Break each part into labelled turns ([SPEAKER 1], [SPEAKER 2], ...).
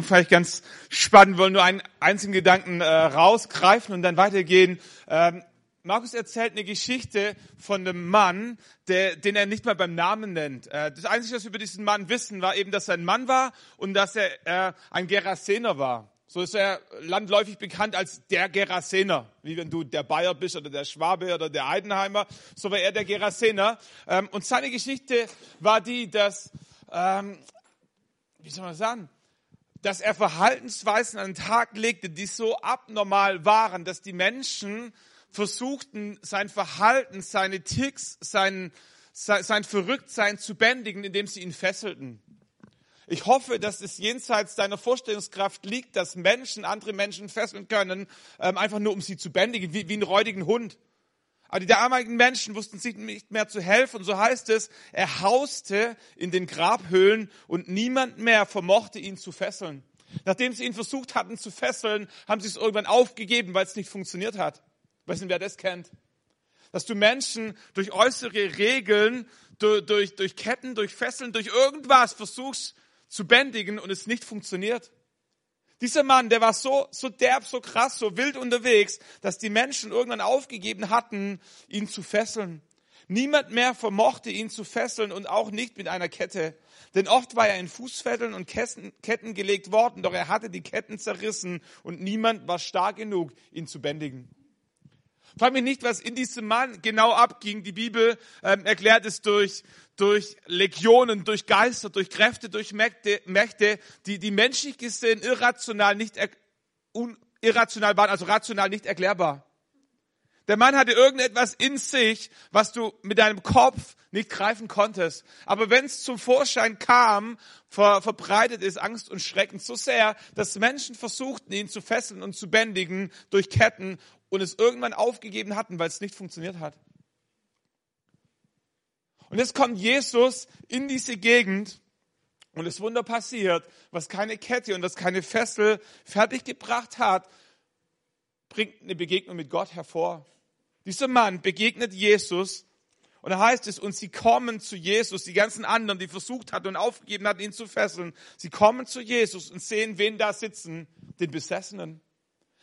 [SPEAKER 1] Vielleicht ganz spannend, wollen nur einen einzigen Gedanken äh, rausgreifen und dann weitergehen. Ähm, Markus erzählt eine Geschichte von einem Mann, der, den er nicht mal beim Namen nennt. Äh, das Einzige, was wir über diesen Mann wissen, war eben, dass er ein Mann war und dass er äh, ein Gerasener war. So ist er landläufig bekannt als der Gerasener. Wie wenn du der Bayer bist oder der Schwabe oder der Heidenheimer. So war er der Gerasener. Ähm, und seine Geschichte war die, dass, ähm, wie soll man sagen, dass er Verhaltensweisen an den Tag legte, die so abnormal waren, dass die Menschen versuchten, sein Verhalten, seine Ticks, sein, sein Verrücktsein zu bändigen, indem sie ihn fesselten. Ich hoffe, dass es jenseits deiner Vorstellungskraft liegt, dass Menschen andere Menschen fesseln können, ähm, einfach nur um sie zu bändigen, wie, wie einen räudigen Hund. Aber die damaligen Menschen wussten sich nicht mehr zu helfen. So heißt es, er hauste in den Grabhöhlen und niemand mehr vermochte ihn zu fesseln. Nachdem sie ihn versucht hatten zu fesseln, haben sie es irgendwann aufgegeben, weil es nicht funktioniert hat. Weiß nicht, wer das kennt? Dass du Menschen durch äußere Regeln, durch, durch, durch Ketten, durch Fesseln, durch irgendwas versuchst zu bändigen und es nicht funktioniert. Dieser Mann, der war so, so derb, so krass, so wild unterwegs, dass die Menschen irgendwann aufgegeben hatten, ihn zu fesseln. Niemand mehr vermochte ihn zu fesseln und auch nicht mit einer Kette. Denn oft war er in Fußfesseln und Ketten gelegt worden, doch er hatte die Ketten zerrissen und niemand war stark genug, ihn zu bändigen. Frag mich nicht, was in diesem Mann genau abging. Die Bibel ähm, erklärt es durch, durch Legionen, durch Geister, durch Kräfte, durch Mächte, Mächte die, die menschlich gesehen irrational nicht, un, irrational waren, also rational nicht erklärbar. Der Mann hatte irgendetwas in sich, was du mit deinem Kopf nicht greifen konntest. Aber wenn es zum Vorschein kam, ver, verbreitet ist Angst und Schrecken so sehr, dass Menschen versuchten, ihn zu fesseln und zu bändigen durch Ketten und es irgendwann aufgegeben hatten, weil es nicht funktioniert hat. Und jetzt kommt Jesus in diese Gegend und das Wunder passiert, was keine Kette und was keine Fessel fertiggebracht hat, bringt eine Begegnung mit Gott hervor. Dieser Mann begegnet Jesus und da heißt es, und sie kommen zu Jesus, die ganzen anderen, die versucht hatten und aufgegeben hatten, ihn zu fesseln, sie kommen zu Jesus und sehen, wen da sitzen, den Besessenen.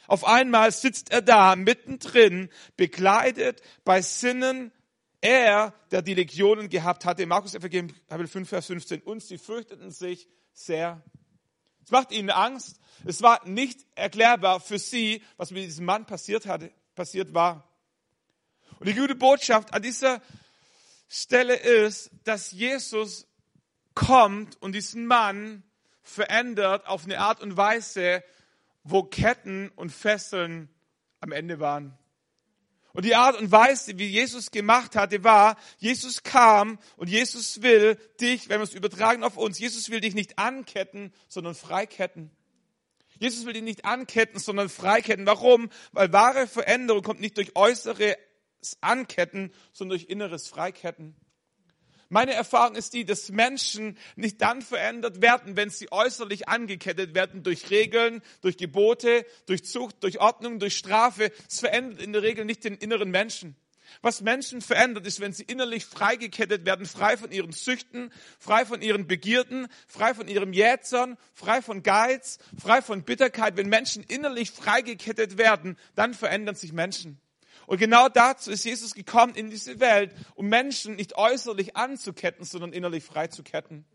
[SPEAKER 1] Auf einmal sitzt er da, mittendrin, bekleidet bei Sinnen, er, der die Legionen gehabt hatte, Markus Evangelium Kapitel 5, Vers 15, und sie fürchteten sich sehr. Es macht ihnen Angst. Es war nicht erklärbar für sie, was mit diesem Mann passiert hatte, passiert war. Und die gute Botschaft an dieser Stelle ist, dass Jesus kommt und diesen Mann verändert auf eine Art und Weise, wo Ketten und Fesseln am Ende waren. Und die Art und Weise, wie Jesus gemacht hatte, war, Jesus kam und Jesus will dich, wenn wir es übertragen auf uns, Jesus will dich nicht anketten, sondern freiketten. Jesus will dich nicht anketten, sondern freiketten. Warum? Weil wahre Veränderung kommt nicht durch äußere Anketten, sondern durch inneres Freiketten. Meine Erfahrung ist die, dass Menschen nicht dann verändert werden, wenn sie äußerlich angekettet werden durch Regeln, durch Gebote, durch Zucht, durch Ordnung, durch Strafe. Es verändert in der Regel nicht den inneren Menschen. Was Menschen verändert, ist, wenn sie innerlich freigekettet werden, frei von ihren Süchten, frei von ihren Begierden, frei von ihrem Jätzern, frei von Geiz, frei von Bitterkeit. Wenn Menschen innerlich freigekettet werden, dann verändern sich Menschen. Und genau dazu ist Jesus gekommen in diese Welt, um Menschen nicht äußerlich anzuketten, sondern innerlich freizuketten.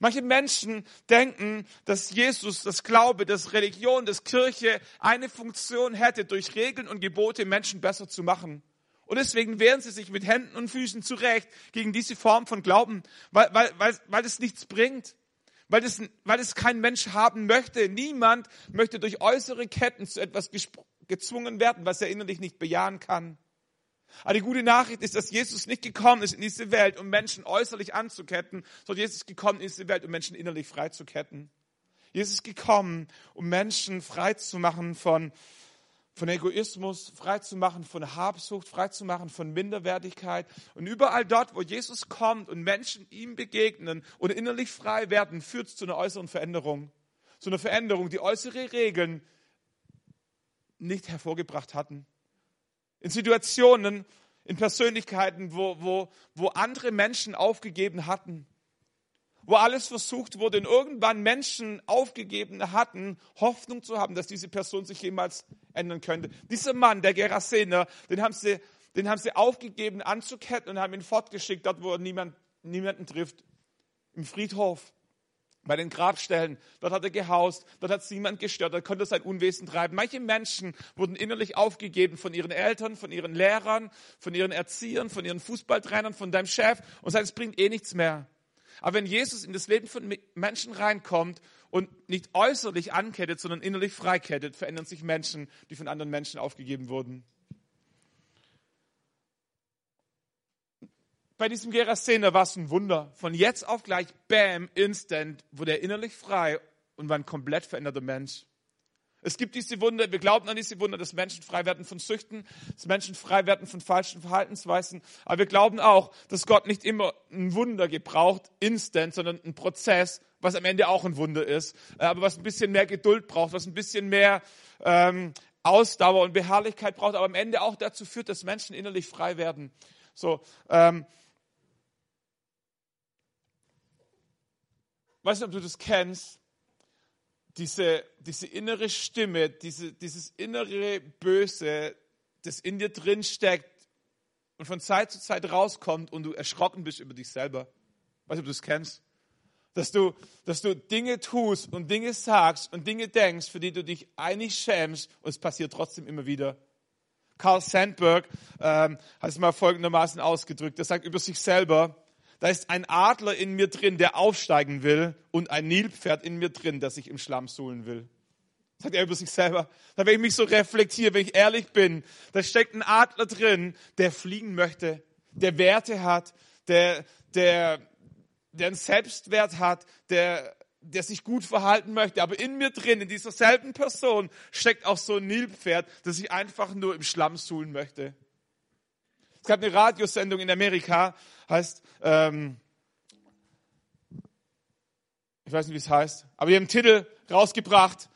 [SPEAKER 1] Manche Menschen denken, dass Jesus, das Glaube, das Religion, das Kirche eine Funktion hätte, durch Regeln und Gebote Menschen besser zu machen. Und deswegen wehren sie sich mit Händen und Füßen zurecht gegen diese Form von Glauben, weil, weil, weil, weil es nichts bringt. Weil es, weil es kein Mensch haben möchte. Niemand möchte durch äußere Ketten zu etwas gezwungen werden, was er innerlich nicht bejahen kann. Aber die gute Nachricht ist, dass Jesus nicht gekommen ist in diese Welt, um Menschen äußerlich anzuketten, sondern Jesus ist gekommen in diese Welt, um Menschen innerlich freizuketten. Jesus ist gekommen, um Menschen frei zu machen von, von Egoismus, frei zu machen von Habsucht, frei zu machen von Minderwertigkeit. Und überall dort, wo Jesus kommt und Menschen ihm begegnen und innerlich frei werden, führt es zu einer äußeren Veränderung. Zu einer Veränderung, die äußere Regeln nicht hervorgebracht hatten. In Situationen, in Persönlichkeiten, wo, wo, wo andere Menschen aufgegeben hatten. wo alles versucht wurde und irgendwann Menschen aufgegeben hatten, Hoffnung zu haben, dass diese Person sich jemals ändern könnte. Dieser Mann, der Gerasener, den haben sie, den haben sie aufgegeben anzuketten und haben ihn fortgeschickt, dort wo er niemand, niemanden trifft, im Friedhof bei den Grabstellen. Dort hat er gehaust, dort hat es niemand gestört, dort konnte er sein Unwesen treiben. Manche Menschen wurden innerlich aufgegeben von ihren Eltern, von ihren Lehrern, von ihren Erziehern, von ihren Fußballtrainern, von deinem Chef und sagen, es bringt eh nichts mehr. Aber wenn Jesus in das Leben von Menschen reinkommt und nicht äußerlich ankettet, sondern innerlich freikettet, verändern sich Menschen, die von anderen Menschen aufgegeben wurden. Bei diesem Gerasener war es ein Wunder. Von jetzt auf gleich, bam, instant, wurde er innerlich frei und war ein komplett veränderter Mensch. Es gibt diese Wunder, wir glauben an diese Wunder, dass Menschen frei werden von Süchten, dass Menschen frei werden von falschen Verhaltensweisen. Aber wir glauben auch, dass Gott nicht immer ein Wunder gebraucht, instant, sondern ein Prozess, was am Ende auch ein Wunder ist, äh, aber was ein bisschen mehr Geduld braucht, was ein bisschen mehr ähm, Ausdauer und Beharrlichkeit braucht, aber am Ende auch dazu führt, dass Menschen innerlich frei werden. So, ähm, weiß nicht, ob du das kennst, diese, diese innere Stimme, diese, dieses innere Böse, das in dir drin steckt und von Zeit zu Zeit rauskommt und du erschrocken bist über dich selber. Weiß nicht, ob du das kennst. Dass du, dass du Dinge tust und Dinge sagst und Dinge denkst, für die du dich eigentlich schämst und es passiert trotzdem immer wieder. Carl Sandberg ähm, hat es mal folgendermaßen ausgedrückt. Er sagt über sich selber, da ist ein Adler in mir drin, der aufsteigen will und ein Nilpferd in mir drin, das sich im Schlamm suhlen will. Sagt er über sich selber. Da, wenn ich mich so reflektiere, wenn ich ehrlich bin, da steckt ein Adler drin, der fliegen möchte, der Werte hat, der, der, der einen Selbstwert hat, der, der sich gut verhalten möchte. Aber in mir drin, in dieser selben Person, steckt auch so ein Nilpferd, das sich einfach nur im Schlamm suhlen möchte. Es gab eine Radiosendung in Amerika, heißt, ähm, ich weiß nicht, wie es heißt, aber wir haben einen Titel rausgebracht,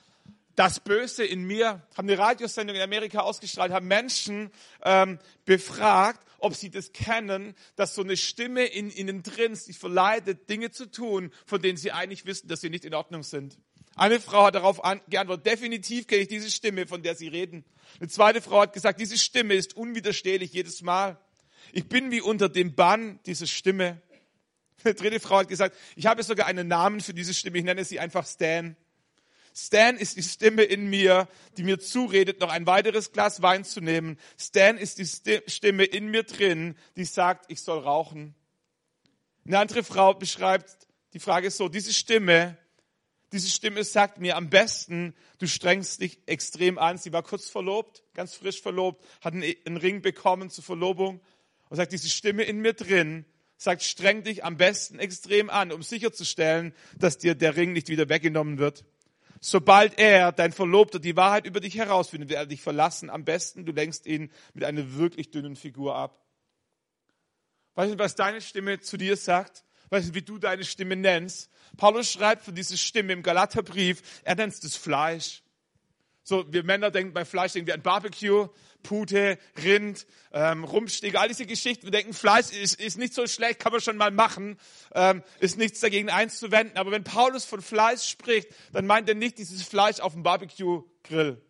[SPEAKER 1] das Böse in mir, haben eine Radiosendung in Amerika ausgestrahlt, haben Menschen ähm, befragt, ob sie das kennen, dass so eine Stimme in ihnen drin sie verleitet, Dinge zu tun, von denen sie eigentlich wissen, dass sie nicht in Ordnung sind. Eine Frau hat darauf geantwortet, definitiv kenne ich diese Stimme, von der Sie reden. Eine zweite Frau hat gesagt, diese Stimme ist unwiderstehlich jedes Mal. Ich bin wie unter dem Bann dieser Stimme. Eine dritte Frau hat gesagt, ich habe sogar einen Namen für diese Stimme, ich nenne sie einfach Stan. Stan ist die Stimme in mir, die mir zuredet, noch ein weiteres Glas Wein zu nehmen. Stan ist die Stimme in mir drin, die sagt, ich soll rauchen. Eine andere Frau beschreibt die Frage so, diese Stimme, diese Stimme sagt mir am besten, du strengst dich extrem an. Sie war kurz verlobt, ganz frisch verlobt, hat einen Ring bekommen zur Verlobung und sagt, diese Stimme in mir drin sagt, streng dich am besten extrem an, um sicherzustellen, dass dir der Ring nicht wieder weggenommen wird. Sobald er, dein Verlobter, die Wahrheit über dich herausfindet, wird er dich verlassen. Am besten, du lenkst ihn mit einer wirklich dünnen Figur ab. Weißt du, was deine Stimme zu dir sagt? Weißt du, wie du deine Stimme nennst? Paulus schreibt von dieser Stimme im Galaterbrief, er nennt es das Fleisch. So, wir Männer denken bei Fleisch denken wir an Barbecue, Pute, Rind, ähm, Rumpsteak, all diese Geschichten. Wir denken, Fleisch ist, ist nicht so schlecht, kann man schon mal machen, ähm, ist nichts dagegen einzuwenden. Aber wenn Paulus von Fleisch spricht, dann meint er nicht dieses Fleisch auf dem Barbecue-Grill.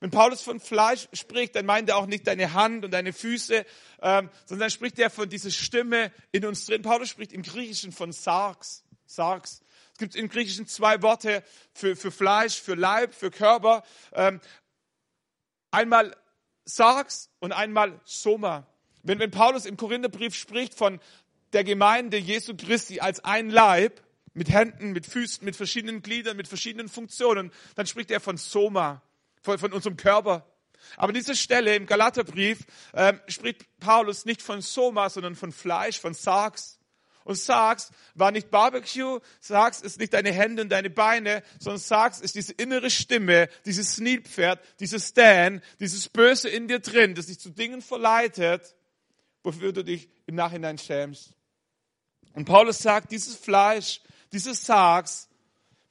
[SPEAKER 1] Wenn Paulus von Fleisch spricht, dann meint er auch nicht deine Hand und deine Füße, ähm, sondern spricht er von dieser Stimme in uns drin. Paulus spricht im Griechischen von Sarx. Sarx. Es gibt im Griechischen zwei Worte für, für Fleisch, für Leib, für Körper. Ähm, einmal Sarx und einmal Soma. Wenn, wenn Paulus im Korintherbrief spricht von der Gemeinde Jesu Christi als ein Leib, mit Händen, mit Füßen, mit verschiedenen Gliedern, mit verschiedenen Funktionen, dann spricht er von Soma, von, von unserem Körper. Aber an dieser Stelle im Galaterbrief ähm, spricht Paulus nicht von Soma, sondern von Fleisch, von Sarx und sagst, war nicht Barbecue, sagst, ist nicht deine Hände und deine Beine, sondern sagst, ist diese innere Stimme, dieses Nilpferd, dieses Stan, dieses Böse in dir drin, das dich zu Dingen verleitet, wofür du dich im Nachhinein schämst. Und Paulus sagt, dieses Fleisch, dieses Sargs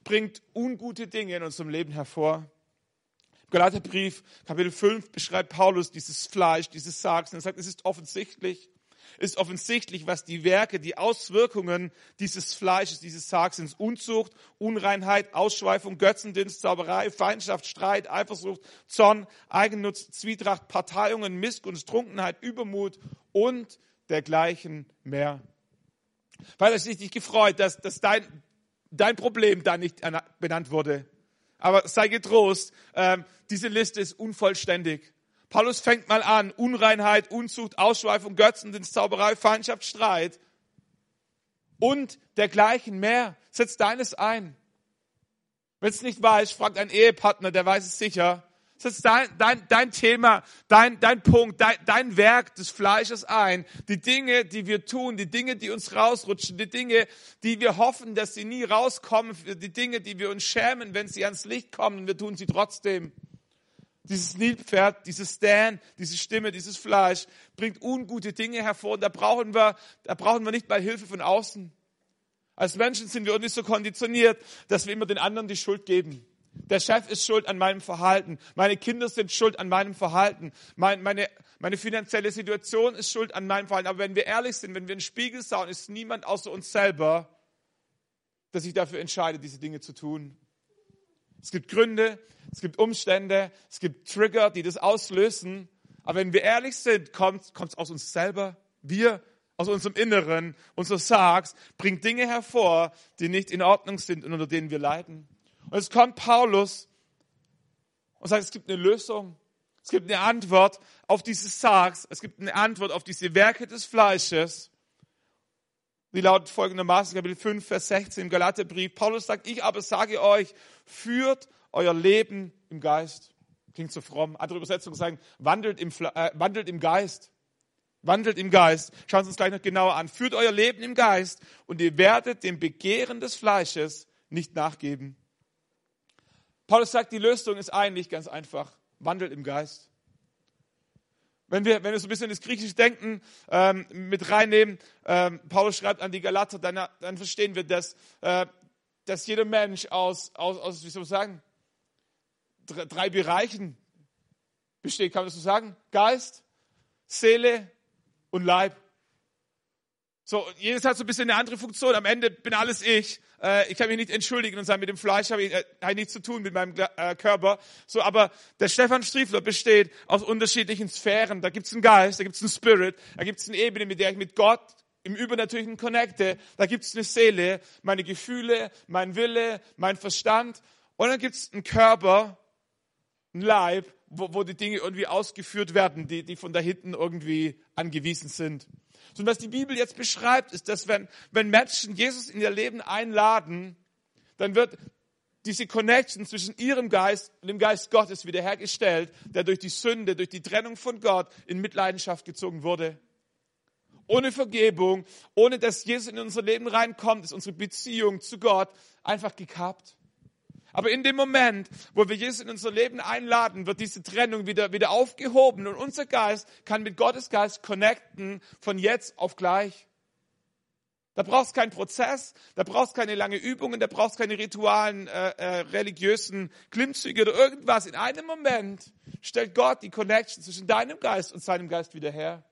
[SPEAKER 1] bringt ungute Dinge in unserem Leben hervor. Im Galaterbrief, Kapitel 5, beschreibt Paulus dieses Fleisch, dieses Sargs, und er sagt, es ist offensichtlich, ist offensichtlich, was die Werke, die Auswirkungen dieses Fleisches, dieses Sargs sind. Unzucht, Unreinheit, Ausschweifung, Götzendienst, Zauberei, Feindschaft, Streit, Eifersucht, Zorn, Eigennutz, Zwietracht, Parteiungen, Missgunst, Trunkenheit, Übermut und dergleichen mehr. Weil es dich gefreut, dass, dass dein, dein Problem da nicht benannt wurde. Aber sei getrost, äh, diese Liste ist unvollständig. Paulus fängt mal an, Unreinheit, Unzucht, Ausschweifung, Götzendienst, Zauberei, Feindschaft, Streit und dergleichen mehr. Setz deines ein. Wenn es nicht weiß, fragt ein Ehepartner, der weiß es sicher. Setz dein, dein, dein Thema, dein, dein Punkt, dein, dein Werk des Fleisches ein. Die Dinge, die wir tun, die Dinge, die uns rausrutschen, die Dinge, die wir hoffen, dass sie nie rauskommen, die Dinge, die wir uns schämen, wenn sie ans Licht kommen, wir tun sie trotzdem. Dieses Nilpferd, dieses Stan, diese Stimme, dieses Fleisch bringt ungute Dinge hervor. Da brauchen wir, da brauchen wir nicht mal Hilfe von außen. Als Menschen sind wir irgendwie so konditioniert, dass wir immer den anderen die Schuld geben. Der Chef ist schuld an meinem Verhalten. Meine Kinder sind schuld an meinem Verhalten. Meine, meine, meine finanzielle Situation ist schuld an meinem Verhalten. Aber wenn wir ehrlich sind, wenn wir in den Spiegel schauen, ist niemand außer uns selber, dass sich dafür entscheidet, diese Dinge zu tun. Es gibt Gründe, es gibt Umstände, es gibt Trigger, die das auslösen. Aber wenn wir ehrlich sind, kommt es aus uns selber. Wir aus unserem Inneren, unser Sargs, bringt Dinge hervor, die nicht in Ordnung sind und unter denen wir leiden. Und es kommt Paulus und sagt, es gibt eine Lösung. Es gibt eine Antwort auf dieses Sargs. Es gibt eine Antwort auf diese Werke des Fleisches. Die lautet folgendermaßen, Kapitel 5, Vers 16 im Galaterbrief. Paulus sagt, ich aber sage euch, führt euer Leben im Geist. Klingt so fromm. Andere Übersetzungen sagen, wandelt im, äh, wandelt im Geist. Wandelt im Geist. Schauen Sie uns gleich noch genauer an. Führt euer Leben im Geist und ihr werdet dem Begehren des Fleisches nicht nachgeben. Paulus sagt, die Lösung ist eigentlich ganz einfach. Wandelt im Geist. Wenn wir, wenn wir so ein bisschen das griechische Denken ähm, mit reinnehmen, ähm, Paulus schreibt an die Galater, dann, dann verstehen wir, dass, äh, dass jeder Mensch aus, aus, aus, wie soll man sagen, drei, drei Bereichen besteht, kann man das so sagen? Geist, Seele und Leib. So, jedes hat so ein bisschen eine andere Funktion. Am Ende bin alles ich. Äh, ich kann mich nicht entschuldigen und sagen, mit dem Fleisch habe ich, äh, habe ich nichts zu tun mit meinem äh, Körper. So, aber der Stefan Striefler besteht aus unterschiedlichen Sphären. Da gibt's einen Geist, da gibt's einen Spirit, da gibt's eine Ebene, mit der ich mit Gott im Übernatürlichen connecte. Da gibt's eine Seele, meine Gefühle, mein Wille, mein Verstand. Und dann gibt's einen Körper, einen Leib, wo, wo die Dinge irgendwie ausgeführt werden, die, die von da hinten irgendwie angewiesen sind. So, was die Bibel jetzt beschreibt, ist, dass wenn, wenn Menschen Jesus in ihr Leben einladen, dann wird diese Connection zwischen ihrem Geist und dem Geist Gottes wiederhergestellt, der durch die Sünde, durch die Trennung von Gott in Mitleidenschaft gezogen wurde. Ohne Vergebung, ohne dass Jesus in unser Leben reinkommt, ist unsere Beziehung zu Gott einfach gekappt. Aber in dem Moment, wo wir Jesus in unser Leben einladen, wird diese Trennung wieder, wieder aufgehoben und unser Geist kann mit Gottes Geist connecten von jetzt auf gleich. Da brauchst keinen Prozess, da brauchst keine lange Übungen, da brauchst keine ritualen, äh, äh, religiösen Klimmzüge oder irgendwas. In einem Moment stellt Gott die Connection zwischen deinem Geist und seinem Geist wieder her.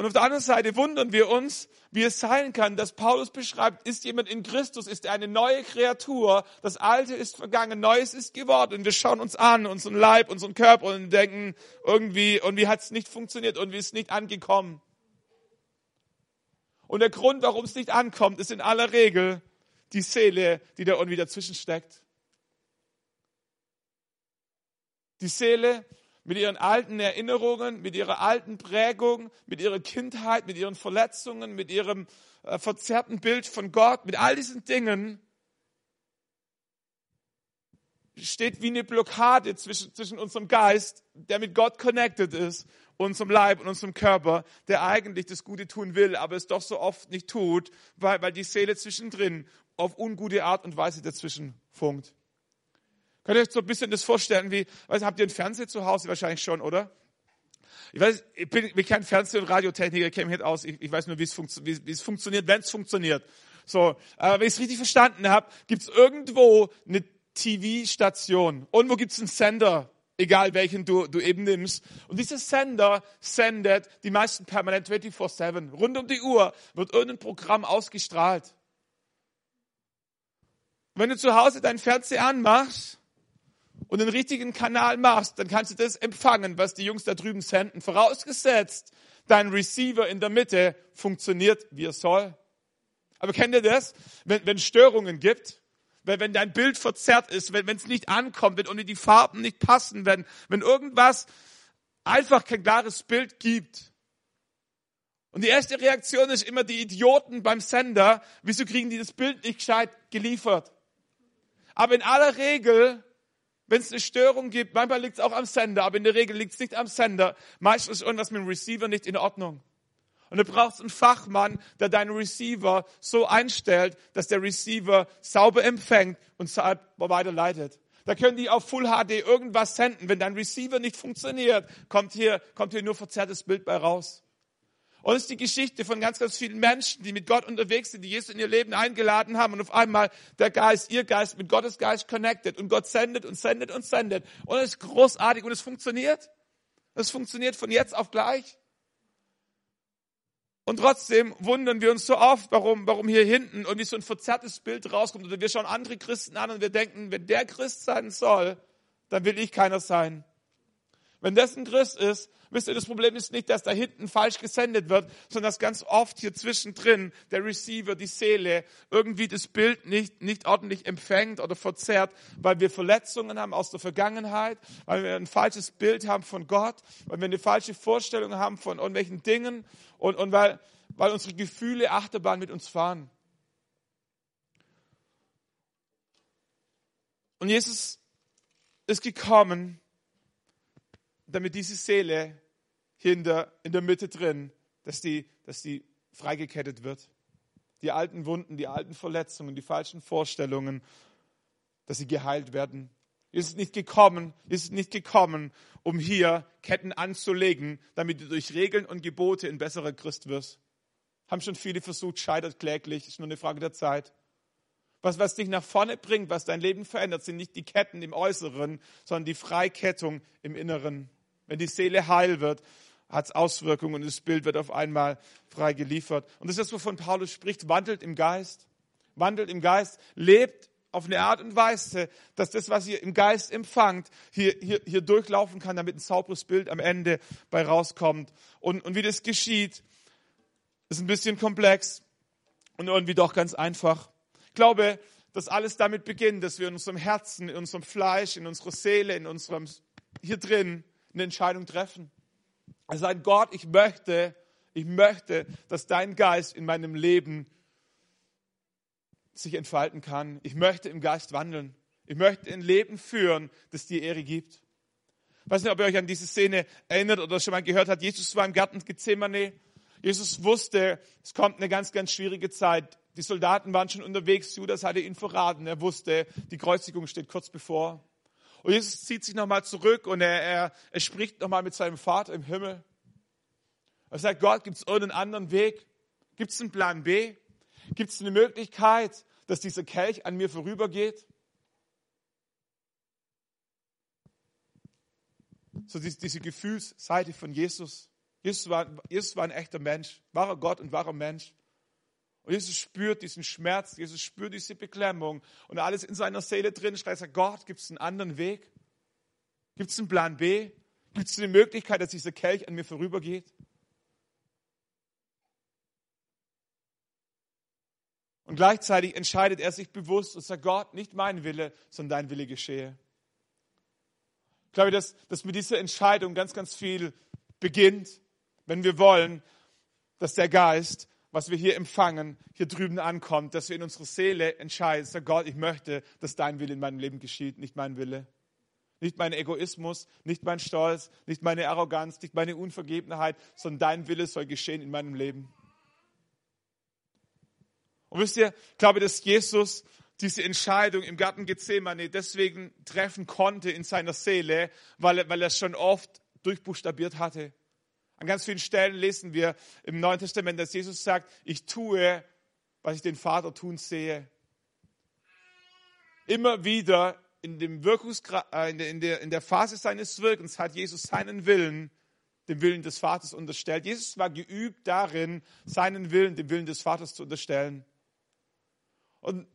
[SPEAKER 1] Und auf der anderen Seite wundern wir uns, wie es sein kann, dass Paulus beschreibt, ist jemand in Christus, ist er eine neue Kreatur, das Alte ist vergangen, Neues ist geworden. Und wir schauen uns an, unseren Leib, unseren Körper und denken, irgendwie, irgendwie hat es nicht funktioniert, irgendwie ist es nicht angekommen. Und der Grund, warum es nicht ankommt, ist in aller Regel die Seele, die da irgendwie dazwischen steckt. Die Seele, mit ihren alten Erinnerungen, mit ihrer alten Prägung, mit ihrer Kindheit, mit ihren Verletzungen, mit ihrem äh, verzerrten Bild von Gott, mit all diesen Dingen steht wie eine Blockade zwischen, zwischen unserem Geist, der mit Gott connected ist, unserem Leib und unserem Körper, der eigentlich das Gute tun will, aber es doch so oft nicht tut, weil, weil die Seele zwischendrin auf ungute Art und Weise dazwischen funkt. Könnt ihr euch so ein bisschen das vorstellen, wie, weiß, habt ihr einen Fernseher zu Hause? Wahrscheinlich schon, oder? Ich weiß, ich bin, bin kein Fernseh- und Radiotechniker, ich kenne mich aus. Ich, ich weiß nur, wie es, funktio funktioniert, wenn es funktioniert. So, aber wenn ich es richtig verstanden habe, gibt es irgendwo eine TV-Station. Irgendwo gibt es einen Sender egal welchen du, du eben nimmst. Und dieser Sender sendet die meisten permanent 24-7. Rund um die Uhr wird irgendein Programm ausgestrahlt. Wenn du zu Hause deinen Fernseher anmachst und den richtigen Kanal machst, dann kannst du das empfangen, was die Jungs da drüben senden. Vorausgesetzt, dein Receiver in der Mitte funktioniert, wie er soll. Aber kennt ihr das? Wenn, wenn Störungen gibt, wenn, wenn dein Bild verzerrt ist, wenn es nicht ankommt, wenn ohne die Farben nicht passen, wenn, wenn irgendwas einfach kein klares Bild gibt. Und die erste Reaktion ist immer die Idioten beim Sender. Wieso kriegen die das Bild nicht gescheit geliefert? Aber in aller Regel, wenn es eine Störung gibt, manchmal liegt es auch am Sender, aber in der Regel liegt es nicht am Sender. Meistens ist irgendwas mit dem Receiver nicht in Ordnung. Und du brauchst einen Fachmann, der deinen Receiver so einstellt, dass der Receiver sauber empfängt und weiterleitet. Da können die auf Full HD irgendwas senden. Wenn dein Receiver nicht funktioniert, kommt hier, kommt hier nur verzerrtes Bild bei raus. Und es ist die Geschichte von ganz, ganz vielen Menschen, die mit Gott unterwegs sind, die Jesus in ihr Leben eingeladen haben und auf einmal der Geist, ihr Geist mit Gottes Geist connected und Gott sendet und sendet und sendet. Und es ist großartig und es funktioniert. Es funktioniert von jetzt auf gleich. Und trotzdem wundern wir uns so oft, warum, warum hier hinten irgendwie so ein verzerrtes Bild rauskommt. Oder wir schauen andere Christen an und wir denken, wenn der Christ sein soll, dann will ich keiner sein. Wenn das ein Christ ist, wisst ihr, das Problem ist nicht, dass da hinten falsch gesendet wird, sondern dass ganz oft hier zwischendrin der Receiver, die Seele, irgendwie das Bild nicht, nicht ordentlich empfängt oder verzerrt, weil wir Verletzungen haben aus der Vergangenheit, weil wir ein falsches Bild haben von Gott, weil wir eine falsche Vorstellung haben von irgendwelchen Dingen und, und weil, weil unsere Gefühle Achterbahn mit uns fahren. Und Jesus ist gekommen, damit diese Seele hier in der, in der Mitte drin, dass die, dass die freigekettet wird. Die alten Wunden, die alten Verletzungen, die falschen Vorstellungen, dass sie geheilt werden. Jesus ist nicht gekommen, Jesus ist nicht gekommen, um hier Ketten anzulegen, damit du durch Regeln und Gebote ein besserer Christ wirst. Haben schon viele versucht, scheitert kläglich, ist nur eine Frage der Zeit. Was, was dich nach vorne bringt, was dein Leben verändert, sind nicht die Ketten im Äußeren, sondern die Freikettung im Inneren. Wenn die Seele heil wird, hat es Auswirkungen und das Bild wird auf einmal frei geliefert. Und das ist das, wovon Paulus spricht, wandelt im Geist. Wandelt im Geist, lebt auf eine Art und Weise, dass das, was ihr im Geist empfangt, hier, hier, hier durchlaufen kann, damit ein sauberes Bild am Ende bei rauskommt. Und, und wie das geschieht, ist ein bisschen komplex und irgendwie doch ganz einfach. Ich glaube, dass alles damit beginnt, dass wir in unserem Herzen, in unserem Fleisch, in unserer Seele, in unserem, hier drin, eine Entscheidung treffen. Er sagt, Gott, ich möchte, ich möchte, dass dein Geist in meinem Leben sich entfalten kann. Ich möchte im Geist wandeln. Ich möchte ein Leben führen, das dir Ehre gibt. Ich weiß nicht, ob ihr euch an diese Szene erinnert oder schon mal gehört habt. Jesus war im Garten Gethsemane. Jesus wusste, es kommt eine ganz, ganz schwierige Zeit. Die Soldaten waren schon unterwegs. Judas hatte ihn verraten. Er wusste, die Kreuzigung steht kurz bevor. Und Jesus zieht sich nochmal zurück und er, er, er spricht nochmal mit seinem Vater im Himmel. Er sagt, Gott, gibt es irgendeinen anderen Weg? Gibt es einen Plan B? Gibt es eine Möglichkeit, dass dieser Kelch an mir vorübergeht? So diese, diese Gefühlsseite von Jesus. Jesus war, Jesus war ein echter Mensch, wahrer Gott und wahrer Mensch. Und Jesus spürt diesen Schmerz, Jesus spürt diese Beklemmung und alles in seiner Seele drin schreit, sagt, Gott, gibt es einen anderen Weg? Gibt es einen Plan B? Gibt es eine Möglichkeit, dass dieser Kelch an mir vorübergeht? Und gleichzeitig entscheidet er sich bewusst und sagt, Gott, nicht mein Wille, sondern dein Wille geschehe. Ich glaube, dass, dass mit dieser Entscheidung ganz, ganz viel beginnt, wenn wir wollen, dass der Geist was wir hier empfangen, hier drüben ankommt, dass wir in unserer Seele entscheiden, sag Gott, ich möchte, dass dein Wille in meinem Leben geschieht, nicht mein Wille. Nicht mein Egoismus, nicht mein Stolz, nicht meine Arroganz, nicht meine Unvergebenheit, sondern dein Wille soll geschehen in meinem Leben. Und wisst ihr, ich glaube, dass Jesus diese Entscheidung im Garten Gethsemane deswegen treffen konnte in seiner Seele, weil er, weil er es schon oft durchbuchstabiert hatte. An ganz vielen Stellen lesen wir im Neuen Testament, dass Jesus sagt, ich tue, was ich den Vater tun sehe. Immer wieder in, dem Wirkungsgra äh, in, der, in, der, in der Phase seines Wirkens hat Jesus seinen Willen dem Willen des Vaters unterstellt. Jesus war geübt darin, seinen Willen dem Willen des Vaters zu unterstellen. Und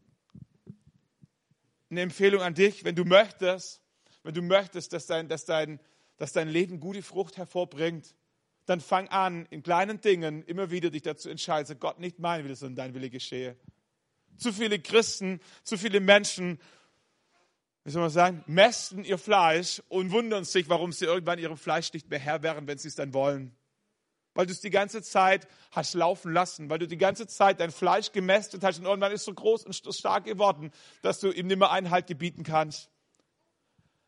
[SPEAKER 1] eine Empfehlung an dich, wenn du möchtest, wenn du möchtest, dass dein, dass dein, dass dein Leben gute Frucht hervorbringt, dann fang an, in kleinen Dingen immer wieder dich dazu entscheiden, Gott, nicht mein Wille, sondern dein Wille geschehe. Zu viele Christen, zu viele Menschen, wie soll man sagen, mästen ihr Fleisch und wundern sich, warum sie irgendwann ihrem Fleisch nicht mehr Herr wären, wenn sie es dann wollen. Weil du es die ganze Zeit hast laufen lassen, weil du die ganze Zeit dein Fleisch gemästet hast und irgendwann ist es so groß und stark geworden, dass du ihm nicht mehr Einhalt gebieten kannst.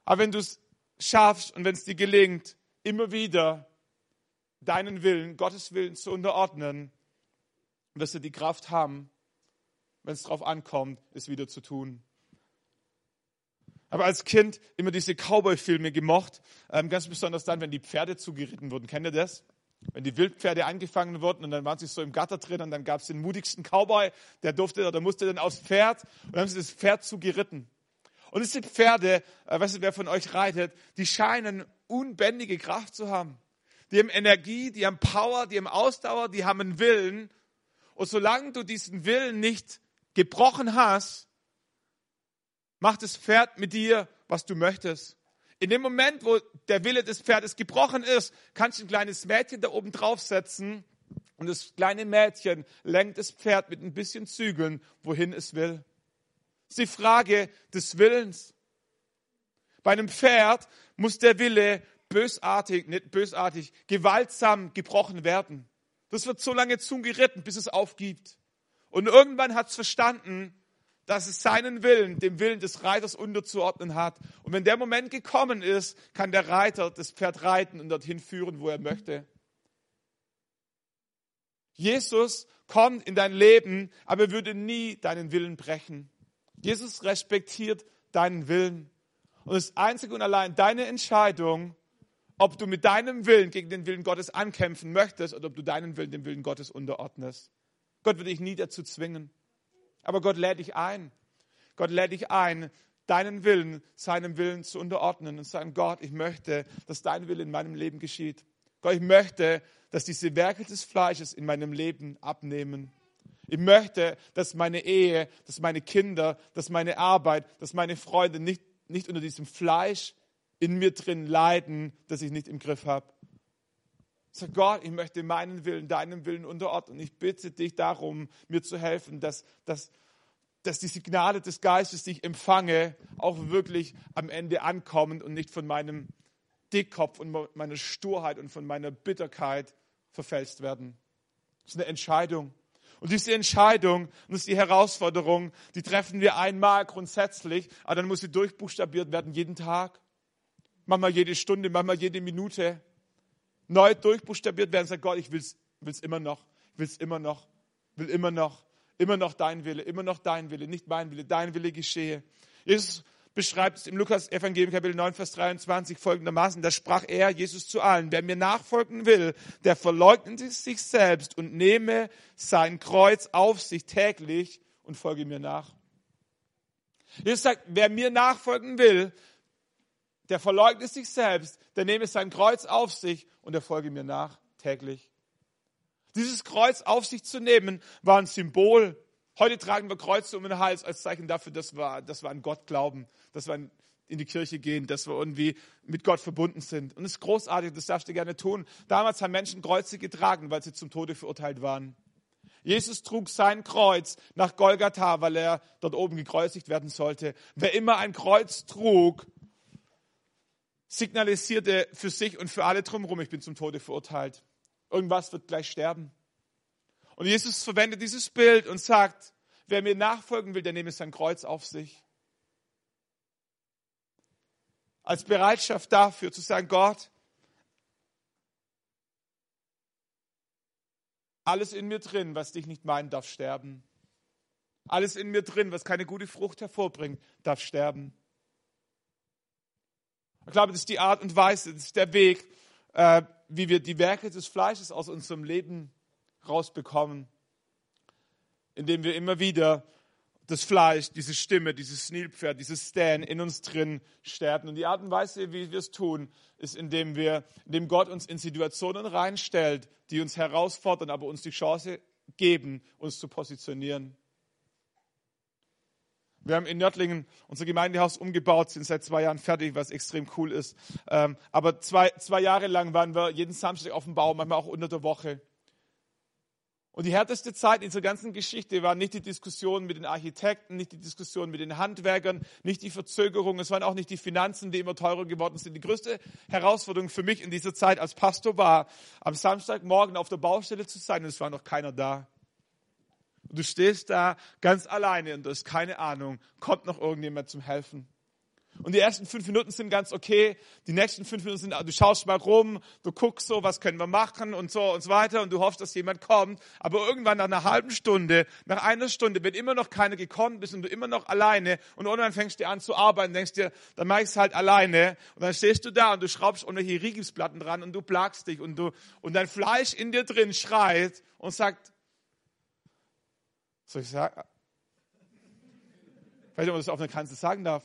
[SPEAKER 1] Aber wenn du es schaffst und wenn es dir gelingt, immer wieder deinen Willen, Gottes Willen zu unterordnen, wirst du die Kraft haben, wenn es darauf ankommt, es wieder zu tun. Aber als Kind immer diese Cowboy-Filme gemocht, ähm, ganz besonders dann, wenn die Pferde zugeritten wurden. Kennt ihr das? Wenn die Wildpferde angefangen wurden und dann waren sie so im Gatter drin und dann gab es den mutigsten Cowboy, der durfte oder musste dann aufs Pferd und dann haben sie das Pferd zugeritten. Und diese Pferde, äh, weißt du, wer von euch reitet, die scheinen unbändige Kraft zu haben. Die haben Energie, die haben Power, die haben Ausdauer, die haben einen Willen. Und solange du diesen Willen nicht gebrochen hast, macht das Pferd mit dir, was du möchtest. In dem Moment, wo der Wille des Pferdes gebrochen ist, kannst du ein kleines Mädchen da oben draufsetzen und das kleine Mädchen lenkt das Pferd mit ein bisschen Zügeln, wohin es will. Das ist die Frage des Willens. Bei einem Pferd muss der Wille bösartig, nicht bösartig, gewaltsam gebrochen werden. Das wird so lange zugeritten, bis es aufgibt. Und irgendwann hat es verstanden, dass es seinen Willen, dem Willen des Reiters unterzuordnen hat. Und wenn der Moment gekommen ist, kann der Reiter das Pferd reiten und dorthin führen, wo er möchte. Jesus kommt in dein Leben, aber er würde nie deinen Willen brechen. Jesus respektiert deinen Willen. Und es ist einzig und allein deine Entscheidung, ob du mit deinem Willen gegen den Willen Gottes ankämpfen möchtest oder ob du deinen Willen dem Willen Gottes unterordnest. Gott wird dich nie dazu zwingen. Aber Gott lädt dich ein. Gott lädt dich ein, deinen Willen seinem Willen zu unterordnen und zu sagen, Gott, ich möchte, dass dein Wille in meinem Leben geschieht. Gott, ich möchte, dass diese Werke des Fleisches in meinem Leben abnehmen. Ich möchte, dass meine Ehe, dass meine Kinder, dass meine Arbeit, dass meine Freunde nicht, nicht unter diesem Fleisch in mir drin leiden, das ich nicht im Griff habe. Sag Gott, ich möchte meinen Willen, deinem Willen unterordnen. Ich bitte dich darum, mir zu helfen, dass, dass, dass die Signale des Geistes, die ich empfange, auch wirklich am Ende ankommen und nicht von meinem Dickkopf und meiner Sturheit und von meiner Bitterkeit verfälscht werden. Das ist eine Entscheidung. Und diese Entscheidung, und das ist die Herausforderung, die treffen wir einmal grundsätzlich, aber dann muss sie durchbuchstabiert werden jeden Tag manchmal jede Stunde, manchmal jede Minute neu durchbuchstabiert werden. Sagt Gott, ich will es immer noch, ich will es immer noch, will immer noch, immer noch dein Wille, immer noch dein Wille, nicht mein Wille, dein Wille geschehe. Jesus beschreibt es im Lukas Evangelium Kapitel 9, Vers 23 folgendermaßen, da sprach er, Jesus zu allen, wer mir nachfolgen will, der verleugnet sich selbst und nehme sein Kreuz auf sich täglich und folge mir nach. Jesus sagt, wer mir nachfolgen will, der verleugnet sich selbst, der nehme sein Kreuz auf sich und er folge mir nach täglich. Dieses Kreuz auf sich zu nehmen, war ein Symbol. Heute tragen wir Kreuze um den Hals als Zeichen dafür, dass wir, dass wir an Gott glauben, dass wir in die Kirche gehen, dass wir irgendwie mit Gott verbunden sind. Und es ist großartig, das darfst du gerne tun. Damals haben Menschen Kreuze getragen, weil sie zum Tode verurteilt waren. Jesus trug sein Kreuz nach Golgatha, weil er dort oben gekreuzigt werden sollte. Wer immer ein Kreuz trug, signalisierte für sich und für alle drumherum, ich bin zum Tode verurteilt. Irgendwas wird gleich sterben. Und Jesus verwendet dieses Bild und sagt, wer mir nachfolgen will, der nehme sein Kreuz auf sich. Als Bereitschaft dafür zu sagen, Gott, alles in mir drin, was dich nicht meinen, darf sterben. Alles in mir drin, was keine gute Frucht hervorbringt, darf sterben. Ich glaube, das ist die Art und Weise, das ist der Weg, äh, wie wir die Werke des Fleisches aus unserem Leben rausbekommen, indem wir immer wieder das Fleisch, diese Stimme, dieses Nilpferd, dieses Stan in uns drin sterben. Und die Art und Weise, wie wir es tun, ist, indem wir, indem Gott uns in Situationen reinstellt, die uns herausfordern, aber uns die Chance geben, uns zu positionieren. Wir haben in Nördlingen unser Gemeindehaus umgebaut, sind seit zwei Jahren fertig, was extrem cool ist. Ähm, aber zwei, zwei Jahre lang waren wir jeden Samstag auf dem Bau, manchmal auch unter der Woche. Und die härteste Zeit in dieser ganzen Geschichte war nicht die Diskussion mit den Architekten, nicht die Diskussion mit den Handwerkern, nicht die Verzögerung, es waren auch nicht die Finanzen, die immer teurer geworden sind. Die größte Herausforderung für mich in dieser Zeit als Pastor war, am Samstagmorgen auf der Baustelle zu sein und es war noch keiner da. Und du stehst da ganz alleine und du hast keine Ahnung, kommt noch irgendjemand zum Helfen. Und die ersten fünf Minuten sind ganz okay. Die nächsten fünf Minuten sind, du schaust mal rum, du guckst so, was können wir machen und so und so weiter und du hoffst, dass jemand kommt. Aber irgendwann nach einer halben Stunde, nach einer Stunde, wenn immer noch keiner gekommen ist und du immer noch alleine und irgendwann fängst du an zu arbeiten, denkst dir, dann mach ich halt alleine und dann stehst du da und du schraubst unter hier Rigipsplatten dran und du plagst dich und du, und dein Fleisch in dir drin schreit und sagt, soll ich sagen? Nicht, ob man das auf einer Kanzel sagen darf.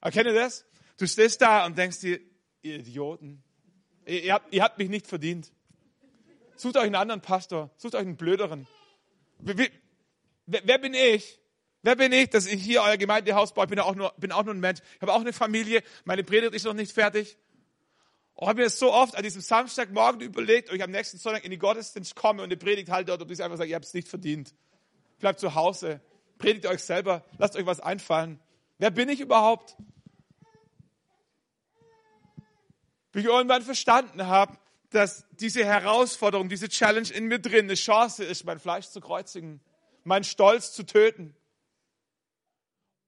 [SPEAKER 1] Erkenne das? Du stehst da und denkst dir, ihr Idioten, ihr, ihr, habt, ihr habt mich nicht verdient. Sucht euch einen anderen Pastor, sucht euch einen blöderen. Wer, wer bin ich? Wer bin ich, dass ich hier euer Gemeindehaus baue? Ich bin auch nur, bin auch nur ein Mensch. Ich habe auch eine Familie. Meine Predigt ist noch nicht fertig. Ich habe mir das so oft an diesem Samstagmorgen überlegt, ob ich am nächsten Sonntag in die Gottesdienst komme und eine Predigt halte oder ob ich einfach sage, ihr habt es nicht verdient. Bleibt zu Hause. Predigt euch selber. Lasst euch was einfallen. Wer bin ich überhaupt? Wie ich irgendwann verstanden habe, dass diese Herausforderung, diese Challenge in mir drin eine Chance ist, mein Fleisch zu kreuzigen, meinen Stolz zu töten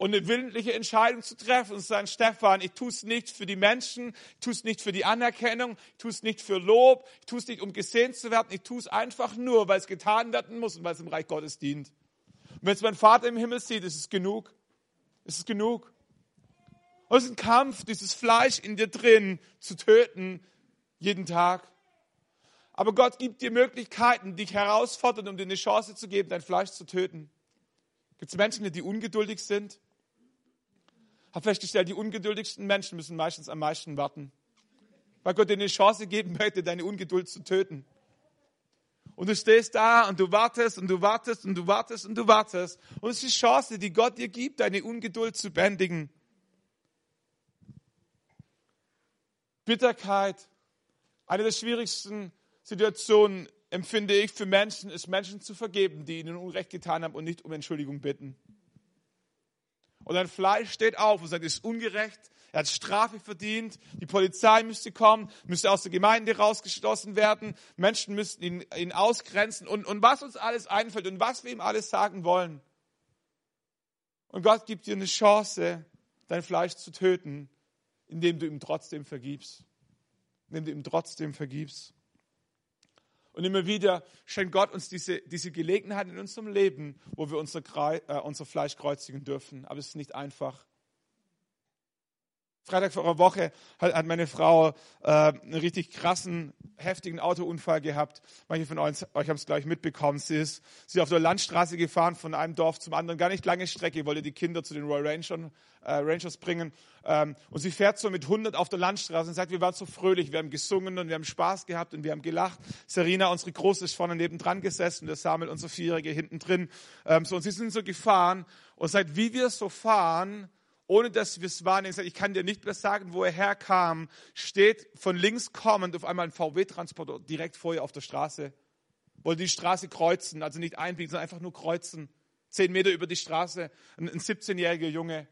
[SPEAKER 1] und eine willentliche Entscheidung zu treffen und zu sagen, Stefan, ich tue es nicht für die Menschen, ich tue es nicht für die Anerkennung, ich tue es nicht für Lob, ich tue es nicht, um gesehen zu werden, ich tue es einfach nur, weil es getan werden muss und weil es im Reich Gottes dient. Und wenn es mein Vater im Himmel sieht, ist es genug. Ist es genug. Und es ist ein Kampf, dieses Fleisch in dir drin zu töten, jeden Tag. Aber Gott gibt dir Möglichkeiten, dich herausfordern, um dir eine Chance zu geben, dein Fleisch zu töten. Gibt es Menschen, die ungeduldig sind? Habe festgestellt, die ungeduldigsten Menschen müssen meistens am meisten warten. Weil Gott dir eine Chance geben möchte, deine Ungeduld zu töten. Und du stehst da und du wartest und du wartest und du wartest und du wartest. Und es ist die Chance, die Gott dir gibt, deine Ungeduld zu bändigen. Bitterkeit, eine der schwierigsten Situationen empfinde ich für Menschen, ist Menschen zu vergeben, die ihnen Unrecht getan haben und nicht um Entschuldigung bitten. Und dein Fleisch steht auf und sagt, es ist ungerecht, er hat Strafe verdient, die Polizei müsste kommen, müsste aus der Gemeinde rausgeschlossen werden, Menschen müssten ihn, ihn ausgrenzen und, und was uns alles einfällt und was wir ihm alles sagen wollen. Und Gott gibt dir eine Chance, dein Fleisch zu töten, indem du ihm trotzdem vergibst. Indem du ihm trotzdem vergibst. Und immer wieder schenkt Gott uns diese, diese Gelegenheit in unserem Leben, wo wir unser, äh, unser Fleisch kreuzigen dürfen. Aber es ist nicht einfach. Freitag vor einer Woche hat, hat meine Frau äh, einen richtig krassen, heftigen Autounfall gehabt. Manche von euch, euch haben es gleich mitbekommen. Sie ist, sie ist auf der Landstraße gefahren von einem Dorf zum anderen, gar nicht lange Strecke, wollte die Kinder zu den Royal Rangers, äh, Rangers bringen. Ähm, und sie fährt so mit 100 auf der Landstraße und sagt, wir waren so fröhlich, wir haben gesungen und wir haben Spaß gehabt und wir haben gelacht. Serena, unsere Große, ist vorne neben dran gesessen, der Samuel, unser Vierjährige, hinten drin. Ähm, so, und sie sind so gefahren und seit wie wir so fahren, ohne dass wir es wahrnehmen. Ich kann dir nicht mehr sagen, wo er herkam. Steht von links kommend auf einmal ein VW-Transporter direkt vor ihr auf der Straße. Wollte die Straße kreuzen, also nicht einbiegen, sondern einfach nur kreuzen. Zehn Meter über die Straße. Ein, 17-jähriger Junge,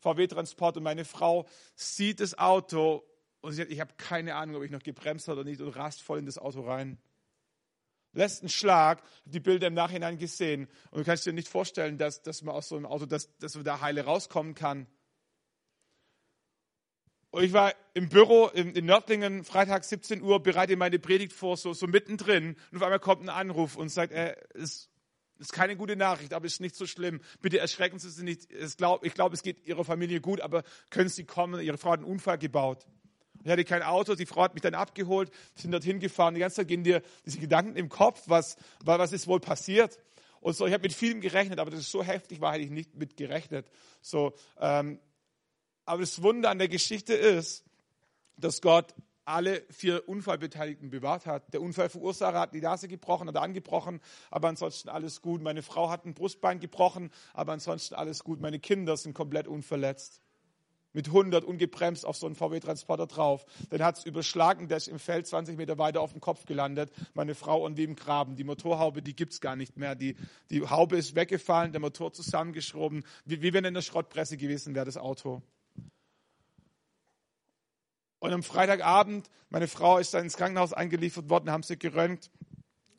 [SPEAKER 1] VW-Transport. Und meine Frau sieht das Auto und sie sagt, ich habe keine Ahnung, ob ich noch gebremst habe oder nicht und rast voll in das Auto rein einen Schlag, die Bilder im Nachhinein gesehen. Und du kannst dir nicht vorstellen, dass, dass man aus so einem Auto, dass, dass man da heile rauskommen kann. Und ich war im Büro in, in Nördlingen, Freitag 17 Uhr, bereite meine Predigt vor, so, so mittendrin. Und auf einmal kommt ein Anruf und sagt, äh, es ist keine gute Nachricht, aber es ist nicht so schlimm. Bitte erschrecken Sie sich nicht. ich glaube, es geht Ihrer Familie gut, aber können Sie kommen? Ihre Frau hat einen Unfall gebaut. Ich hatte kein Auto, die Frau hat mich dann abgeholt, sind dorthin gefahren. Die ganze Zeit gehen dir diese Gedanken im Kopf, was, was ist wohl passiert. Und so, ich habe mit vielem gerechnet, aber das ist so heftig war, hätte ich nicht mit gerechnet. So, ähm, aber das Wunder an der Geschichte ist, dass Gott alle vier Unfallbeteiligten bewahrt hat. Der Unfallverursacher hat die Nase gebrochen oder angebrochen, aber ansonsten alles gut. Meine Frau hat ein Brustbein gebrochen, aber ansonsten alles gut. Meine Kinder sind komplett unverletzt. Mit 100 ungebremst auf so einen VW-Transporter drauf. Dann hat es überschlagen, der ist im Feld 20 Meter weiter auf dem Kopf gelandet. Meine Frau und wie im Graben. Die Motorhaube, die gibt's gar nicht mehr. Die, die Haube ist weggefallen, der Motor zusammengeschoben. Wie, wie wenn in der Schrottpresse gewesen wäre, das Auto. Und am Freitagabend, meine Frau ist dann ins Krankenhaus eingeliefert worden, haben sie geröntgt,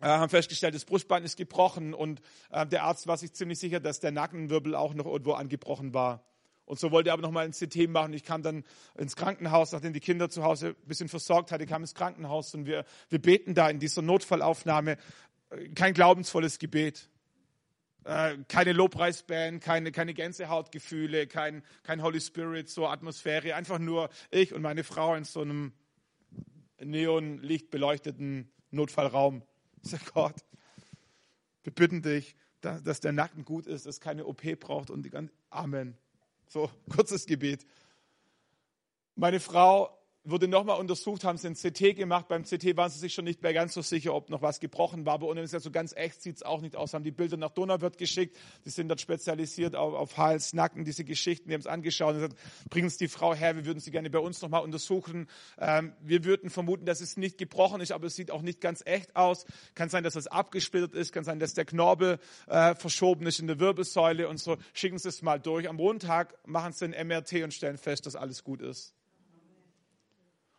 [SPEAKER 1] äh, haben festgestellt, das Brustbein ist gebrochen und äh, der Arzt war sich ziemlich sicher, dass der Nackenwirbel auch noch irgendwo angebrochen war. Und so wollte er aber nochmal ein CT machen. Ich kam dann ins Krankenhaus, nachdem die Kinder zu Hause ein bisschen versorgt hatte, kam ins Krankenhaus und wir, wir beten da in dieser Notfallaufnahme kein glaubensvolles Gebet. Äh, keine Lobpreisband, keine, keine Gänsehautgefühle, kein, kein Holy Spirit, so Atmosphäre, einfach nur ich und meine Frau in so einem neonlichtbeleuchteten Notfallraum. Ich sage, Gott, wir bitten dich, dass, dass der Nacken gut ist, dass keine OP braucht und die ganze, Amen. So, kurzes Gebet. Meine Frau wurde nochmal untersucht, haben sie ein CT gemacht. Beim CT waren sie sich schon nicht mehr ganz so sicher, ob noch was gebrochen war. Aber ohne es ja so ganz echt sieht es auch nicht aus. Haben die Bilder nach Donauwörth geschickt. Die sind dort spezialisiert auf, auf Hals, Nacken, diese Geschichten. Die haben es angeschaut und gesagt, bringen Sie die Frau her, wir würden sie gerne bei uns nochmal untersuchen. Ähm, wir würden vermuten, dass es nicht gebrochen ist, aber es sieht auch nicht ganz echt aus. Kann sein, dass es abgesplittert ist, kann sein, dass der Knorpel äh, verschoben ist in der Wirbelsäule und so. Schicken Sie es mal durch. Am Montag machen Sie ein MRT und stellen fest, dass alles gut ist.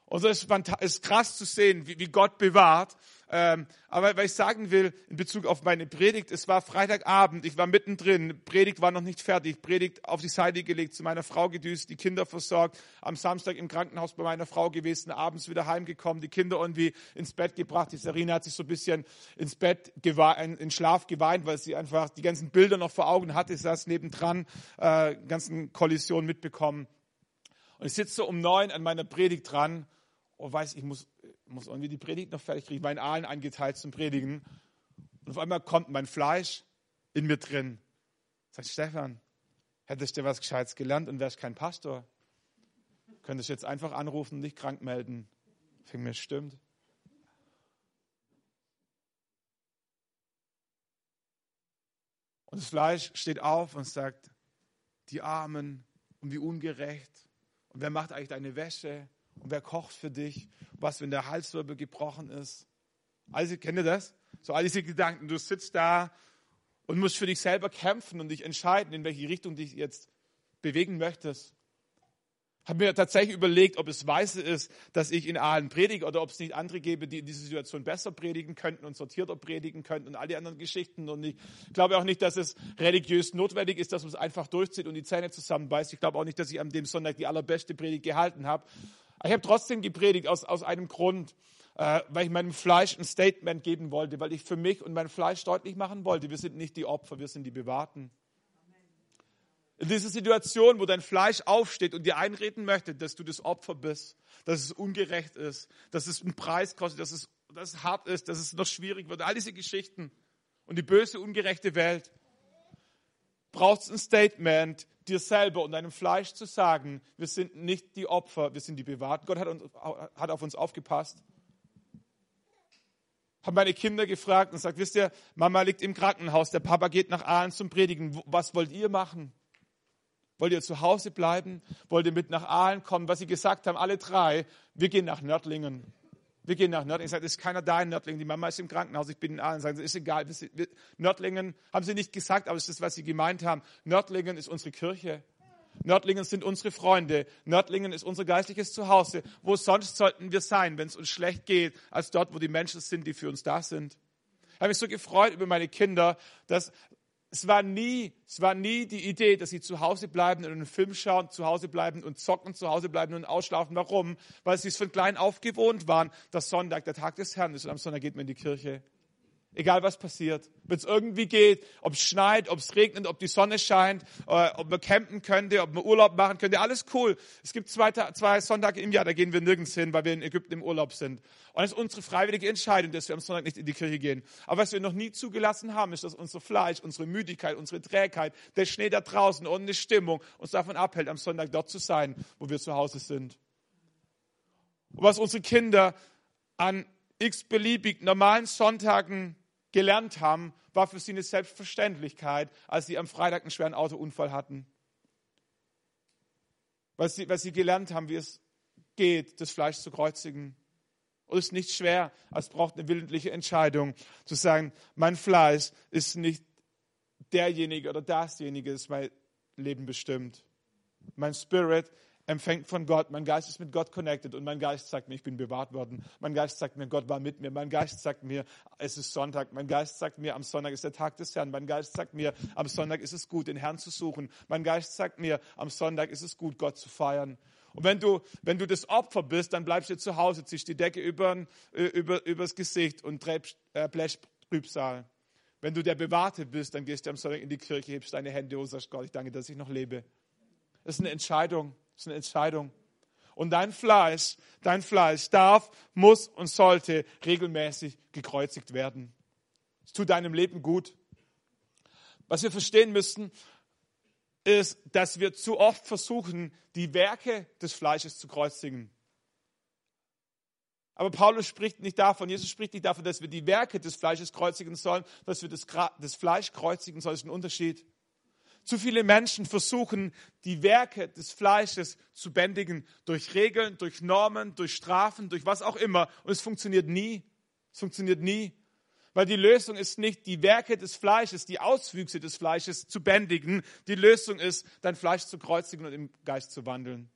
[SPEAKER 1] Und so ist es krass zu sehen, wie, wie Gott bewahrt. Ähm, aber was ich sagen will in Bezug auf meine Predigt, es war Freitagabend, ich war mittendrin, Predigt war noch nicht fertig, Predigt auf die Seite gelegt, zu meiner Frau gedüst, die Kinder versorgt, am Samstag im Krankenhaus bei meiner Frau gewesen, abends wieder heimgekommen, die Kinder irgendwie ins Bett gebracht. Die Serena hat sich so ein bisschen ins Bett, in Schlaf geweint, weil sie einfach die ganzen Bilder noch vor Augen hatte, saß nebendran, äh, ganzen Kollisionen mitbekommen. Und ich sitze so um neun an meiner Predigt dran oh, weiß, ich muss, muss irgendwie die Predigt noch fertig kriegen, meinen Aalen eingeteilt zum Predigen. Und auf einmal kommt mein Fleisch in mir drin. Sagt Stefan, hättest du was Gescheites gelernt und wärst kein Pastor, könntest du jetzt einfach anrufen und dich krank melden. Fing mir, stimmt. Und das Fleisch steht auf und sagt, die Armen und wie ungerecht. Und wer macht eigentlich deine Wäsche? Und wer kocht für dich? Was, wenn der Halswirbel gebrochen ist? Also, kennt ihr das? So all diese Gedanken. Du sitzt da und musst für dich selber kämpfen und dich entscheiden, in welche Richtung dich jetzt bewegen möchtest. Habe mir tatsächlich überlegt, ob es weise ist, dass ich in Aalen predige oder ob es nicht andere gäbe, die in dieser Situation besser predigen könnten und sortierter predigen könnten und all die anderen Geschichten. Und ich glaube auch nicht, dass es religiös notwendig ist, dass man es einfach durchzieht und die Zähne zusammenbeißt. Ich glaube auch nicht, dass ich an dem Sonntag die allerbeste Predigt gehalten habe. Ich habe trotzdem gepredigt aus, aus einem Grund, äh, weil ich meinem Fleisch ein Statement geben wollte, weil ich für mich und mein Fleisch deutlich machen wollte, wir sind nicht die Opfer, wir sind die Bewahrten. In dieser Situation, wo dein Fleisch aufsteht und dir einreden möchte, dass du das Opfer bist, dass es ungerecht ist, dass es einen Preis kostet, dass es, dass es hart ist, dass es noch schwierig wird, all diese Geschichten und die böse, ungerechte Welt, braucht es ein Statement, dir selber und deinem Fleisch zu sagen, wir sind nicht die Opfer, wir sind die Bewahrten. Gott hat, uns, hat auf uns aufgepasst. Haben meine Kinder gefragt und sagt, wisst ihr, Mama liegt im Krankenhaus, der Papa geht nach Aalen zum Predigen. Was wollt ihr machen? Wollt ihr zu Hause bleiben? Wollt ihr mit nach Aalen kommen? Was sie gesagt haben, alle drei, wir gehen nach Nördlingen. Wir gehen nach Nördlingen. Ich sage, ist keiner da in Nördlingen. Die Mama ist im Krankenhaus. Ich bin in Aalen. Sagen sie, ist egal. Nördlingen haben sie nicht gesagt, aber es ist das, was sie gemeint haben. Nördlingen ist unsere Kirche. Nördlingen sind unsere Freunde. Nördlingen ist unser geistliches Zuhause. Wo sonst sollten wir sein, wenn es uns schlecht geht, als dort, wo die Menschen sind, die für uns da sind? Ich habe mich so gefreut über meine Kinder, dass es war nie, es war nie die Idee, dass sie zu Hause bleiben und einen Film schauen, zu Hause bleiben und zocken, zu Hause bleiben und ausschlafen. Warum? Weil sie es von klein auf gewohnt waren, dass Sonntag der Tag des Herrn ist und am Sonntag geht man in die Kirche. Egal was passiert. Wenn es irgendwie geht, ob es schneit, ob es regnet, ob die Sonne scheint, äh, ob man campen könnte, ob man Urlaub machen könnte, alles cool. Es gibt zwei, zwei Sonntage im Jahr, da gehen wir nirgends hin, weil wir in Ägypten im Urlaub sind. Und es ist unsere freiwillige Entscheidung, dass wir am Sonntag nicht in die Kirche gehen. Aber was wir noch nie zugelassen haben, ist, dass unser Fleisch, unsere Müdigkeit, unsere Trägheit, der Schnee da draußen und eine Stimmung uns davon abhält, am Sonntag dort zu sein, wo wir zu Hause sind. Und was unsere Kinder an x-beliebig normalen Sonntagen gelernt haben, war für sie eine Selbstverständlichkeit, als sie am Freitag einen schweren Autounfall hatten. Weil sie, weil sie gelernt haben, wie es geht, das Fleisch zu kreuzigen. Und es ist nicht schwer, es braucht eine willentliche Entscheidung, zu sagen, mein Fleisch ist nicht derjenige oder dasjenige, das mein Leben bestimmt. Mein Spirit empfängt von Gott. Mein Geist ist mit Gott connected und mein Geist sagt mir, ich bin bewahrt worden. Mein Geist sagt mir, Gott war mit mir. Mein Geist sagt mir, es ist Sonntag. Mein Geist sagt mir, am Sonntag ist der Tag des Herrn. Mein Geist sagt mir, am Sonntag ist es gut, den Herrn zu suchen. Mein Geist sagt mir, am Sonntag ist es gut, Gott zu feiern. Und wenn du, wenn du das Opfer bist, dann bleibst du zu Hause, ziehst die Decke über, über, übers Gesicht und träbst, äh, Trübsal. Wenn du der Bewahrte bist, dann gehst du am Sonntag in die Kirche, hebst deine Hände und sagst, Gott, ich danke, dass ich noch lebe. Das ist eine Entscheidung. Das ist eine Entscheidung. Und dein Fleisch, dein Fleisch darf, muss und sollte regelmäßig gekreuzigt werden. Es tut deinem Leben gut. Was wir verstehen müssen, ist, dass wir zu oft versuchen, die Werke des Fleisches zu kreuzigen. Aber Paulus spricht nicht davon, Jesus spricht nicht davon, dass wir die Werke des Fleisches kreuzigen sollen, dass wir das, das Fleisch kreuzigen sollen. Das ist ein Unterschied. Zu viele Menschen versuchen, die Werke des Fleisches zu bändigen durch Regeln, durch Normen, durch Strafen, durch was auch immer. Und es funktioniert nie. Es funktioniert nie. Weil die Lösung ist nicht, die Werke des Fleisches, die Auswüchse des Fleisches zu bändigen. Die Lösung ist, dein Fleisch zu kreuzigen und im Geist zu wandeln.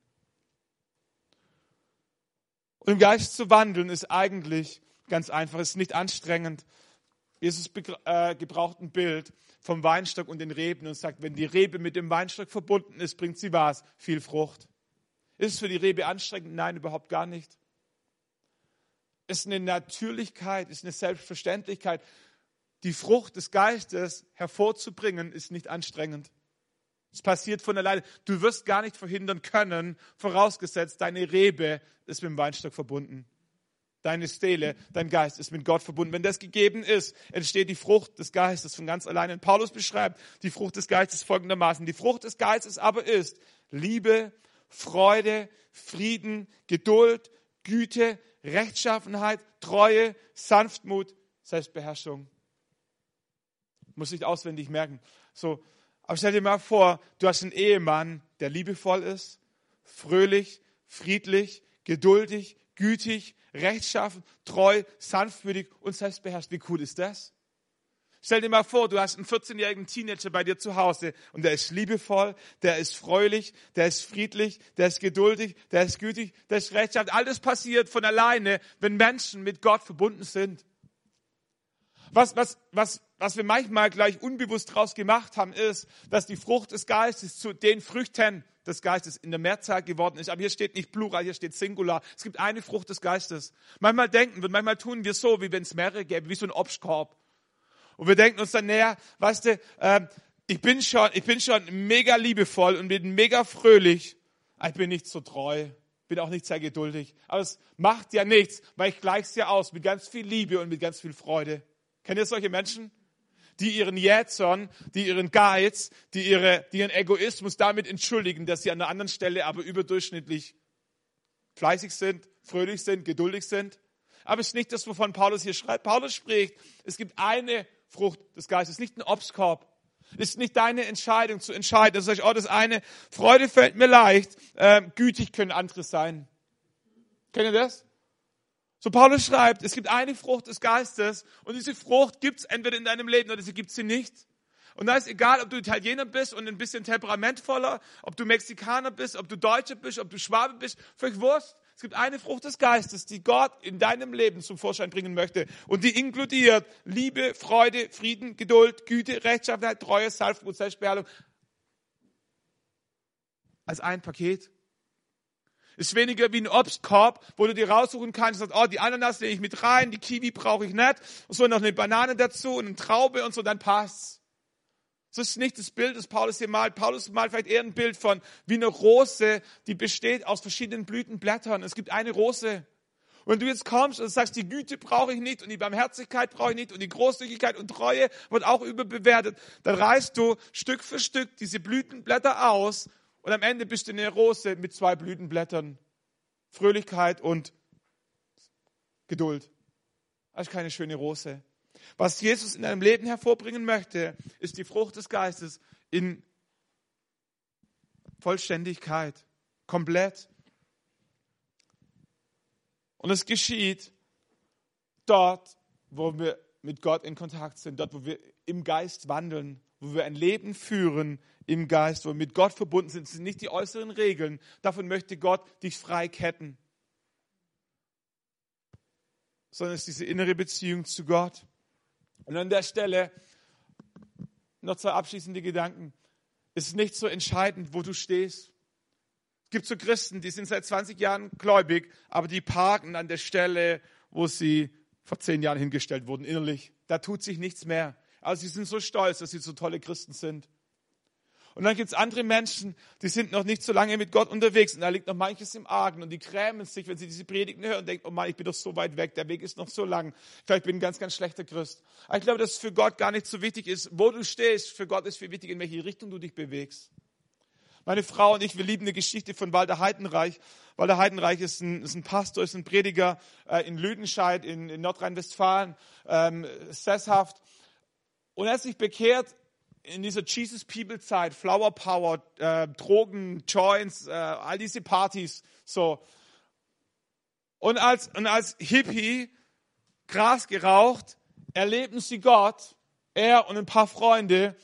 [SPEAKER 1] Und im Geist zu wandeln ist eigentlich ganz einfach, ist nicht anstrengend. Jesus äh, gebraucht ein Bild vom Weinstock und den Reben und sagt, wenn die Rebe mit dem Weinstock verbunden ist, bringt sie was? Viel Frucht. Ist es für die Rebe anstrengend? Nein, überhaupt gar nicht. Ist eine Natürlichkeit, ist eine Selbstverständlichkeit. Die Frucht des Geistes hervorzubringen, ist nicht anstrengend. Es passiert von alleine. Du wirst gar nicht verhindern können, vorausgesetzt, deine Rebe ist mit dem Weinstock verbunden deine Stele, dein Geist ist mit Gott verbunden. Wenn das gegeben ist, entsteht die Frucht des Geistes von ganz alleine. Und Paulus beschreibt die Frucht des Geistes folgendermaßen. Die Frucht des Geistes aber ist Liebe, Freude, Frieden, Geduld, Güte, Rechtschaffenheit, Treue, Sanftmut, Selbstbeherrschung. Muss ich auswendig merken. So, aber stell dir mal vor, du hast einen Ehemann, der liebevoll ist, fröhlich, friedlich, geduldig, gütig, rechtschaffen, treu, sanftmütig und selbstbeherrscht. Wie cool ist das? Stell dir mal vor, du hast einen 14-jährigen Teenager bei dir zu Hause und der ist liebevoll, der ist fröhlich, der ist friedlich, der ist geduldig, der ist gütig, der ist rechtschaffen. Alles passiert von alleine, wenn Menschen mit Gott verbunden sind. Was, was, was, was wir manchmal gleich unbewusst draus gemacht haben, ist, dass die Frucht des Geistes zu den Früchten des Geistes in der Mehrzahl geworden ist. Aber hier steht nicht Plural, hier steht Singular. Es gibt eine Frucht des Geistes. Manchmal denken wir, manchmal tun wir so, wie wenn es mehrere gäbe, wie so ein Obstkorb. Und wir denken uns dann, näher, weißt du, äh, ich bin schon, ich bin schon mega liebevoll und bin mega fröhlich. Ich bin nicht so treu, bin auch nicht sehr geduldig. Aber es macht ja nichts, weil ich gleich's ja aus mit ganz viel Liebe und mit ganz viel Freude. Kennt ihr solche Menschen? Die ihren Jätzern, die ihren Geiz, die, ihre, die ihren Egoismus damit entschuldigen, dass sie an einer anderen Stelle aber überdurchschnittlich fleißig sind, fröhlich sind, geduldig sind. Aber es ist nicht das, wovon Paulus hier schreibt. Paulus spricht, es gibt eine Frucht des Geistes, nicht ein Obstkorb. Es ist nicht deine Entscheidung zu entscheiden. Das heißt, oh, das eine, Freude fällt mir leicht, ähm, gütig können andere sein. Kennt ihr das? So Paulus schreibt, es gibt eine Frucht des Geistes und diese Frucht gibt es entweder in deinem Leben oder sie gibt sie nicht. Und da ist egal, ob du Italiener bist und ein bisschen temperamentvoller, ob du Mexikaner bist, ob du Deutscher bist, ob du Schwabe bist, völlig Wurst. Es gibt eine Frucht des Geistes, die Gott in deinem Leben zum Vorschein bringen möchte. Und die inkludiert Liebe, Freude, Frieden, Geduld, Güte, Rechtschaffenheit, Treue, Sanftmut, Selbstbeherrschung. Als ein Paket. Ist weniger wie ein Obstkorb, wo du dir raussuchen kannst, sagst, oh, die Ananas nehme ich mit rein, die Kiwi brauche ich nicht, und so noch eine Banane dazu und eine Traube und so, dann passt's. Das ist nicht das Bild, das Paulus hier malt. Paulus malt vielleicht eher ein Bild von wie eine Rose, die besteht aus verschiedenen Blütenblättern. Es gibt eine Rose. Und du jetzt kommst und sagst, die Güte brauche ich nicht und die Barmherzigkeit brauche ich nicht und die Großzügigkeit und Treue wird auch überbewertet, dann reißt du Stück für Stück diese Blütenblätter aus und am Ende bist du eine Rose mit zwei Blütenblättern. Fröhlichkeit und Geduld. Das ist keine schöne Rose. Was Jesus in deinem Leben hervorbringen möchte, ist die Frucht des Geistes in Vollständigkeit, komplett. Und es geschieht dort, wo wir mit Gott in Kontakt sind, dort, wo wir im Geist wandeln, wo wir ein Leben führen im Geist, wo wir mit Gott verbunden sind. Es sind nicht die äußeren Regeln. Davon möchte Gott dich frei ketten. Sondern es ist diese innere Beziehung zu Gott. Und an der Stelle noch zwei abschließende Gedanken. Es ist nicht so entscheidend, wo du stehst. Es gibt so Christen, die sind seit 20 Jahren gläubig, aber die parken an der Stelle, wo sie vor zehn Jahren hingestellt wurden, innerlich. Da tut sich nichts mehr. Also sie sind so stolz, dass sie so tolle Christen sind. Und dann gibt es andere Menschen, die sind noch nicht so lange mit Gott unterwegs und da liegt noch manches im Argen und die grämen sich, wenn sie diese Predigten hören und denken, oh Mann, ich bin doch so weit weg, der Weg ist noch so lang. Vielleicht bin ich ein ganz, ganz schlechter Christ. Aber ich glaube, dass es für Gott gar nicht so wichtig ist, wo du stehst. Für Gott ist viel wichtig, in welche Richtung du dich bewegst. Meine Frau und ich, wir lieben eine Geschichte von Walter Heidenreich. Walter Heidenreich ist ein, ist ein Pastor, ist ein Prediger äh, in Lüdenscheid in, in Nordrhein-Westfalen, ähm, sesshaft. Und er hat sich bekehrt in dieser Jesus People Zeit, Flower Power, äh, Drogen, Joints, äh, all diese Partys, so. Und als, und als Hippie, Gras geraucht, erleben sie Gott, er und ein paar Freunde,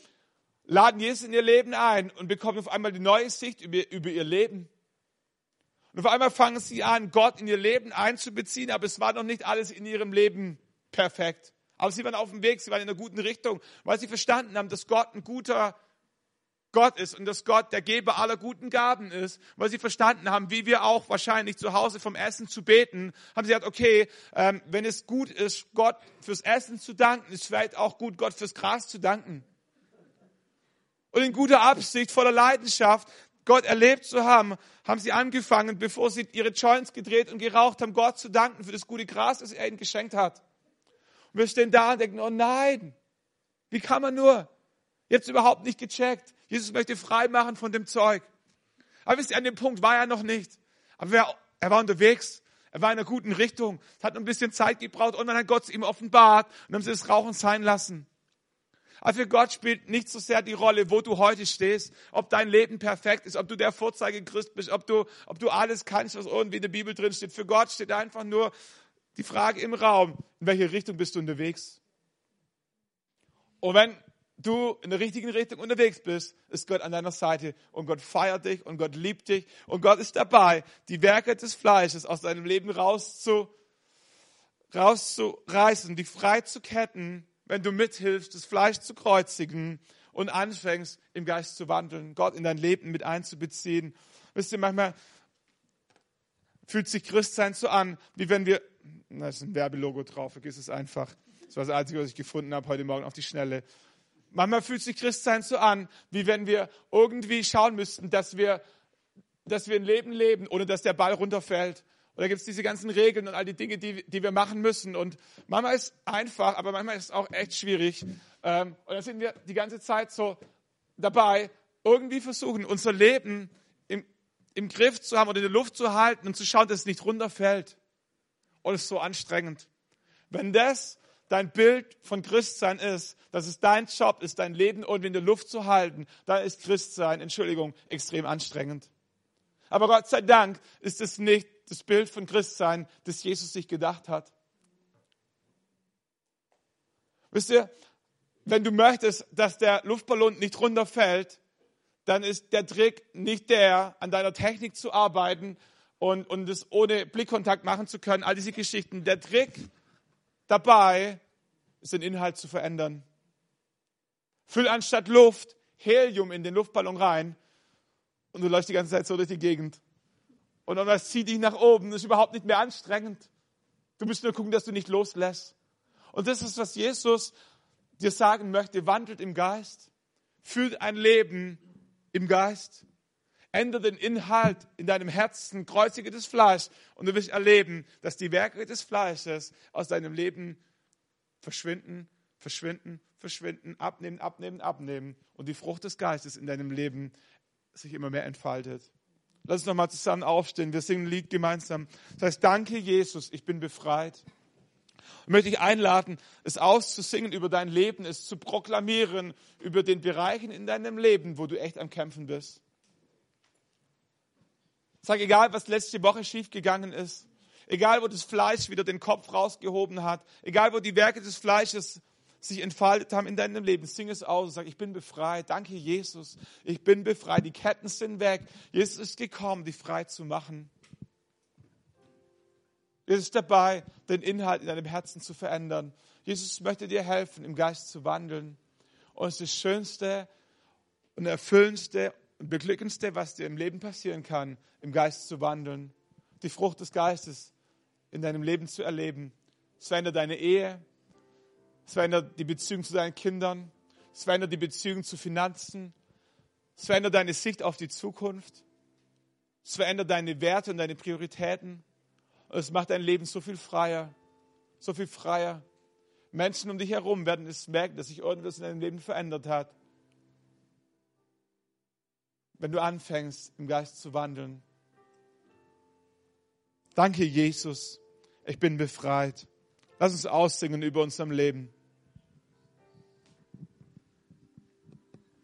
[SPEAKER 1] laden Jesus in ihr Leben ein und bekommen auf einmal die neue Sicht über, über ihr Leben. Und auf einmal fangen sie an, Gott in ihr Leben einzubeziehen, aber es war noch nicht alles in ihrem Leben perfekt. Aber sie waren auf dem Weg, sie waren in einer guten Richtung, weil sie verstanden haben, dass Gott ein guter Gott ist und dass Gott der Geber aller guten Gaben ist, weil sie verstanden haben, wie wir auch wahrscheinlich zu Hause vom Essen zu beten, haben sie gesagt, okay, ähm, wenn es gut ist, Gott fürs Essen zu danken, ist vielleicht auch gut, Gott fürs Gras zu danken. Und in guter Absicht, voller Leidenschaft, Gott erlebt zu haben, haben sie angefangen, bevor sie ihre Joints gedreht und geraucht haben, Gott zu danken für das gute Gras, das er ihnen geschenkt hat. Und wir stehen da und denken, oh nein, wie kann man nur? Jetzt überhaupt nicht gecheckt. Jesus möchte frei machen von dem Zeug. Aber wisst ihr, an dem Punkt war er noch nicht. Aber er war unterwegs. Er war in einer guten Richtung. Es hat ein bisschen Zeit gebraucht und dann hat Gott es ihm offenbart und haben sie das Rauchen sein lassen. Aber für Gott spielt nicht so sehr die Rolle, wo du heute stehst, ob dein Leben perfekt ist, ob du der Vorzeige Christ bist, ob du, ob du alles kannst, was irgendwie in der Bibel drin steht. Für Gott steht einfach nur, die Frage im Raum, in welche Richtung bist du unterwegs? Und wenn du in der richtigen Richtung unterwegs bist, ist Gott an deiner Seite und Gott feiert dich und Gott liebt dich und Gott ist dabei, die Werke des Fleisches aus deinem Leben rauszu, rauszureißen, dich frei zu ketten, wenn du mithilfst, das Fleisch zu kreuzigen und anfängst, im Geist zu wandeln, Gott in dein Leben mit einzubeziehen. Wisst ihr, manchmal fühlt sich Christsein so an, wie wenn wir da ist ein Werbelogo drauf, vergiss es einfach. Das war das Einzige, was ich gefunden habe heute Morgen auf die Schnelle. Manchmal fühlt sich Christsein so an, wie wenn wir irgendwie schauen müssten, dass wir, dass wir ein Leben leben, ohne dass der Ball runterfällt. Oder gibt es diese ganzen Regeln und all die Dinge, die, die wir machen müssen. Und manchmal ist einfach, aber manchmal ist es auch echt schwierig. Ähm, und dann sind wir die ganze Zeit so dabei, irgendwie versuchen, unser Leben im, im Griff zu haben oder in der Luft zu halten und zu schauen, dass es nicht runterfällt und ist so anstrengend. Wenn das dein Bild von Christsein ist, dass es dein Job ist, dein Leben irgendwie in der Luft zu halten, dann ist Christsein, Entschuldigung, extrem anstrengend. Aber Gott sei Dank ist es nicht das Bild von Christsein, das Jesus sich gedacht hat. Wisst ihr, wenn du möchtest, dass der Luftballon nicht runterfällt, dann ist der Trick nicht der, an deiner Technik zu arbeiten, und, und das ohne Blickkontakt machen zu können, all diese Geschichten. Der Trick dabei ist, den Inhalt zu verändern. Füll anstatt Luft Helium in den Luftballon rein und du läufst die ganze Zeit so durch die Gegend Und dann das zieht dich nach oben. Das ist überhaupt nicht mehr anstrengend. Du musst nur gucken, dass du nicht loslässt. Und das ist, was Jesus dir sagen möchte. Wandelt im Geist. Fühlt ein Leben im Geist. Ändere den Inhalt in deinem Herzen, kreuzige das Fleisch und du wirst erleben, dass die Werke des Fleisches aus deinem Leben verschwinden, verschwinden, verschwinden, abnehmen, abnehmen, abnehmen und die Frucht des Geistes in deinem Leben sich immer mehr entfaltet. Lass uns nochmal zusammen aufstehen. Wir singen ein Lied gemeinsam. Das heißt, danke Jesus, ich bin befreit. Ich möchte dich einladen, es auszusingen über dein Leben, es zu proklamieren über den Bereichen in deinem Leben, wo du echt am Kämpfen bist. Sag, egal was letzte Woche schiefgegangen ist, egal wo das Fleisch wieder den Kopf rausgehoben hat, egal wo die Werke des Fleisches sich entfaltet haben in deinem Leben, sing es aus und sag, ich bin befreit. Danke, Jesus. Ich bin befreit. Die Ketten sind weg. Jesus ist gekommen, dich frei zu machen. Jesus ist dabei, den Inhalt in deinem Herzen zu verändern. Jesus möchte dir helfen, im Geist zu wandeln. Und es ist das Schönste und Erfüllendste Beglückendste, was dir im Leben passieren kann, im Geist zu wandeln. Die Frucht des Geistes in deinem Leben zu erleben. Es verändert deine Ehe, es verändert die Beziehung zu deinen Kindern. Es verändert die Beziehung zu Finanzen. Es verändert deine Sicht auf die Zukunft. Es verändert deine Werte und deine Prioritäten. Und es macht dein Leben so viel freier, so viel freier. Menschen um dich herum werden es merken, dass sich irgendwas in deinem Leben verändert hat. Wenn du anfängst, im Geist zu wandeln. Danke, Jesus. Ich bin befreit. Lass uns aussingen über unserem Leben.